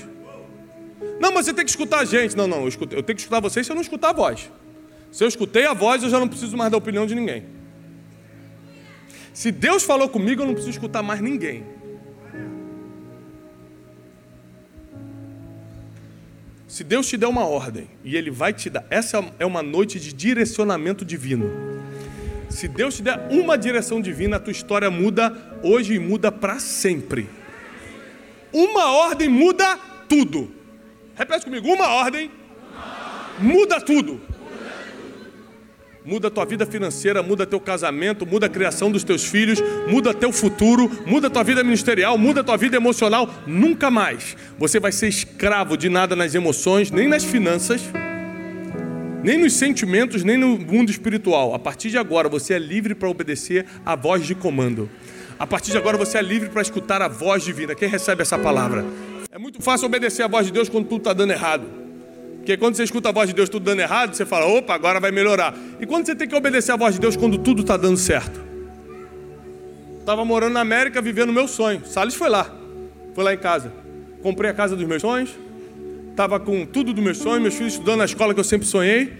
Não, mas você tem que escutar a gente. Não, não, eu, eu tenho que escutar vocês se eu não escutar a voz. Se eu escutei a voz, eu já não preciso mais da opinião de ninguém. Se Deus falou comigo, eu não preciso escutar mais ninguém. Se Deus te der uma ordem e Ele vai te dar, essa é uma noite de direcionamento divino. Se Deus te der uma direção divina, a tua história muda hoje e muda para sempre. Uma ordem muda tudo. Repete comigo: uma ordem, muda tudo. Muda a tua vida financeira, muda teu casamento, muda a criação dos teus filhos, muda teu futuro, muda a tua vida ministerial, muda a tua vida emocional. Nunca mais você vai ser escravo de nada nas emoções, nem nas finanças, nem nos sentimentos, nem no mundo espiritual. A partir de agora você é livre para obedecer à voz de comando. A partir de agora você é livre para escutar a voz divina. Quem recebe essa palavra? É muito fácil obedecer a voz de Deus quando tudo está dando errado. Porque quando você escuta a voz de Deus tudo dando errado, você fala, opa, agora vai melhorar. E quando você tem que obedecer a voz de Deus quando tudo está dando certo? Estava morando na América, vivendo o meu sonho. Salles foi lá. Foi lá em casa. Comprei a casa dos meus sonhos. Estava com tudo do meu sonho, meus filhos estudando na escola que eu sempre sonhei.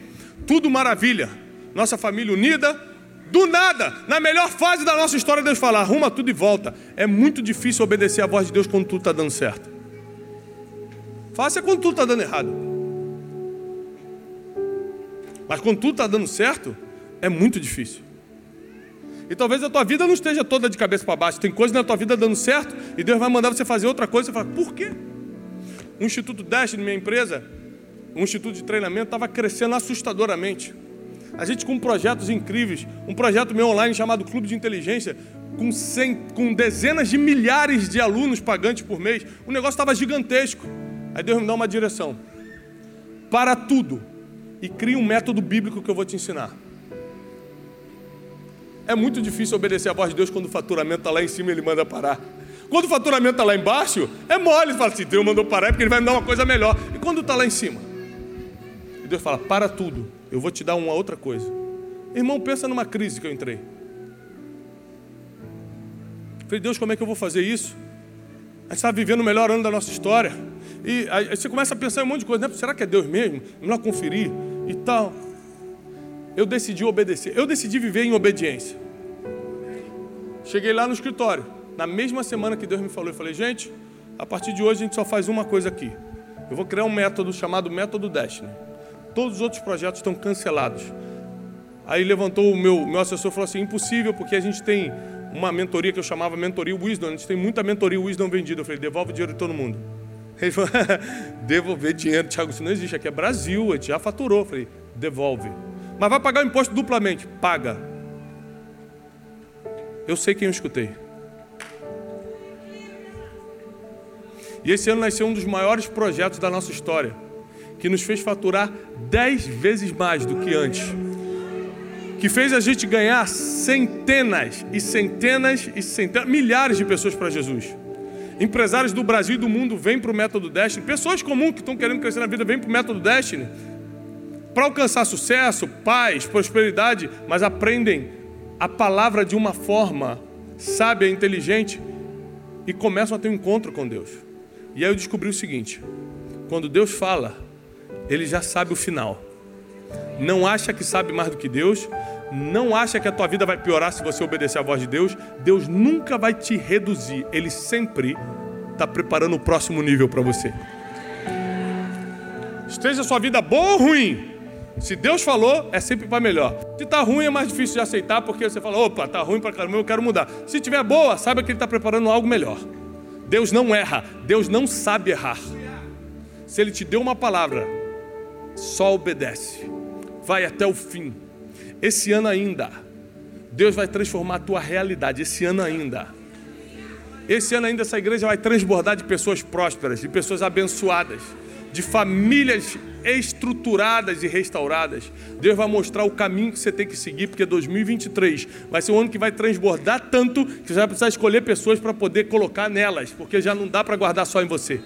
Tudo maravilha. Nossa família unida. Do nada, na melhor fase da nossa história, Deus fala: arruma tudo e volta. É muito difícil obedecer a voz de Deus quando tudo está dando certo. Faça quando tudo está dando errado. Mas quando tudo está dando certo, é muito difícil. E talvez a tua vida não esteja toda de cabeça para baixo. Tem coisas na tua vida dando certo e Deus vai mandar você fazer outra coisa. Você fala, por quê? O Instituto Dash, minha empresa, um instituto de treinamento, estava crescendo assustadoramente. A gente com projetos incríveis, um projeto meu online chamado Clube de Inteligência, com, cem, com dezenas de milhares de alunos pagantes por mês. O negócio estava gigantesco. Aí Deus me dá uma direção. Para tudo e crie um método bíblico que eu vou te ensinar. É muito difícil obedecer a voz de Deus quando o faturamento está lá em cima e ele manda parar. Quando o faturamento está lá embaixo, é mole. Você fala assim, Deus mandou parar é porque ele vai me dar uma coisa melhor. E quando está lá em cima? E Deus fala, para tudo, eu vou te dar uma outra coisa. Irmão, pensa numa crise que eu entrei. falei, Deus, como é que eu vou fazer isso? A gente está vivendo o melhor ano da nossa história. E aí você começa a pensar em um monte de coisa. Né? Será que é Deus mesmo? Melhor conferir e tal. Eu decidi obedecer. Eu decidi viver em obediência. Cheguei lá no escritório. Na mesma semana que Deus me falou, eu falei, gente, a partir de hoje a gente só faz uma coisa aqui. Eu vou criar um método chamado Método Destiny. Todos os outros projetos estão cancelados. Aí levantou o meu, meu assessor e falou assim: impossível, porque a gente tem uma mentoria que eu chamava Mentoria Wisdom. A gente tem muita mentoria Wisdom vendida. Eu falei: devolve o dinheiro de todo mundo. Ele falou, devolver dinheiro, Tiago, isso não existe, aqui é Brasil, a gente já faturou. Eu falei, devolve. Mas vai pagar o imposto duplamente? Paga. Eu sei quem eu escutei. E esse ano nasceu um dos maiores projetos da nossa história, que nos fez faturar dez vezes mais do que antes. Que fez a gente ganhar centenas e centenas e centenas, milhares de pessoas para Jesus. Empresários do Brasil e do mundo vêm para o método Destiny. Pessoas comuns que estão querendo crescer na vida vêm para o método Destiny. Para alcançar sucesso, paz, prosperidade, mas aprendem a palavra de uma forma sábia, inteligente e começam a ter um encontro com Deus. E aí eu descobri o seguinte: quando Deus fala, Ele já sabe o final. Não acha que sabe mais do que Deus, não acha que a tua vida vai piorar se você obedecer à voz de Deus. Deus nunca vai te reduzir. Ele sempre está preparando o próximo nível para você. Esteja a sua vida boa ou ruim. Se Deus falou, é sempre para melhor. Se está ruim, é mais difícil de aceitar, porque você fala, opa, está ruim para caramba, eu quero mudar. Se estiver boa, saiba que Ele está preparando algo melhor. Deus não erra, Deus não sabe errar. Se Ele te deu uma palavra, só obedece. Vai até o fim esse ano ainda, Deus vai transformar a tua realidade. Esse ano ainda. Esse ano ainda essa igreja vai transbordar de pessoas prósperas, de pessoas abençoadas, de famílias estruturadas e restauradas. Deus vai mostrar o caminho que você tem que seguir, porque 2023 vai ser um ano que vai transbordar tanto que você vai precisar escolher pessoas para poder colocar nelas, porque já não dá para guardar só em você.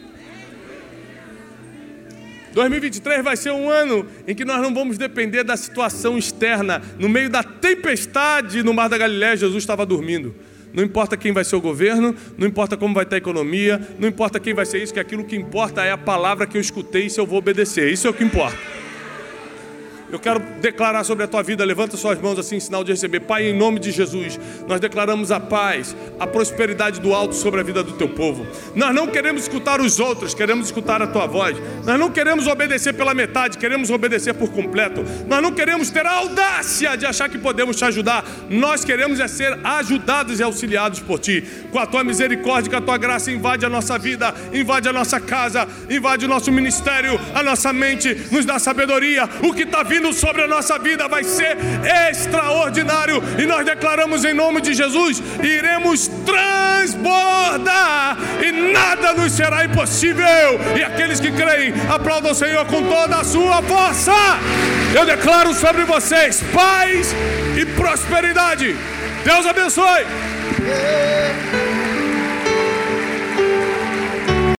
2023 vai ser um ano em que nós não vamos depender da situação externa. No meio da tempestade no Mar da Galiléia, Jesus estava dormindo. Não importa quem vai ser o governo, não importa como vai estar a economia, não importa quem vai ser isso, que aquilo que importa é a palavra que eu escutei e se eu vou obedecer. Isso é o que importa. Eu quero declarar sobre a tua vida, levanta suas mãos assim sinal de receber. Pai, em nome de Jesus, nós declaramos a paz, a prosperidade do alto sobre a vida do teu povo. Nós não queremos escutar os outros, queremos escutar a tua voz. Nós não queremos obedecer pela metade, queremos obedecer por completo. Nós não queremos ter a audácia de achar que podemos te ajudar. Nós queremos é ser ajudados e auxiliados por ti. Com a tua misericórdia, com a tua graça, invade a nossa vida, invade a nossa casa, invade o nosso ministério, a nossa mente, nos dá sabedoria. O que está vindo sobre a nossa vida vai ser extraordinário e nós declaramos em nome de Jesus: iremos transbordar e nada nos será impossível. E aqueles que creem, aplaudam o Senhor com toda a sua força. Eu declaro sobre vocês paz e prosperidade. Deus abençoe.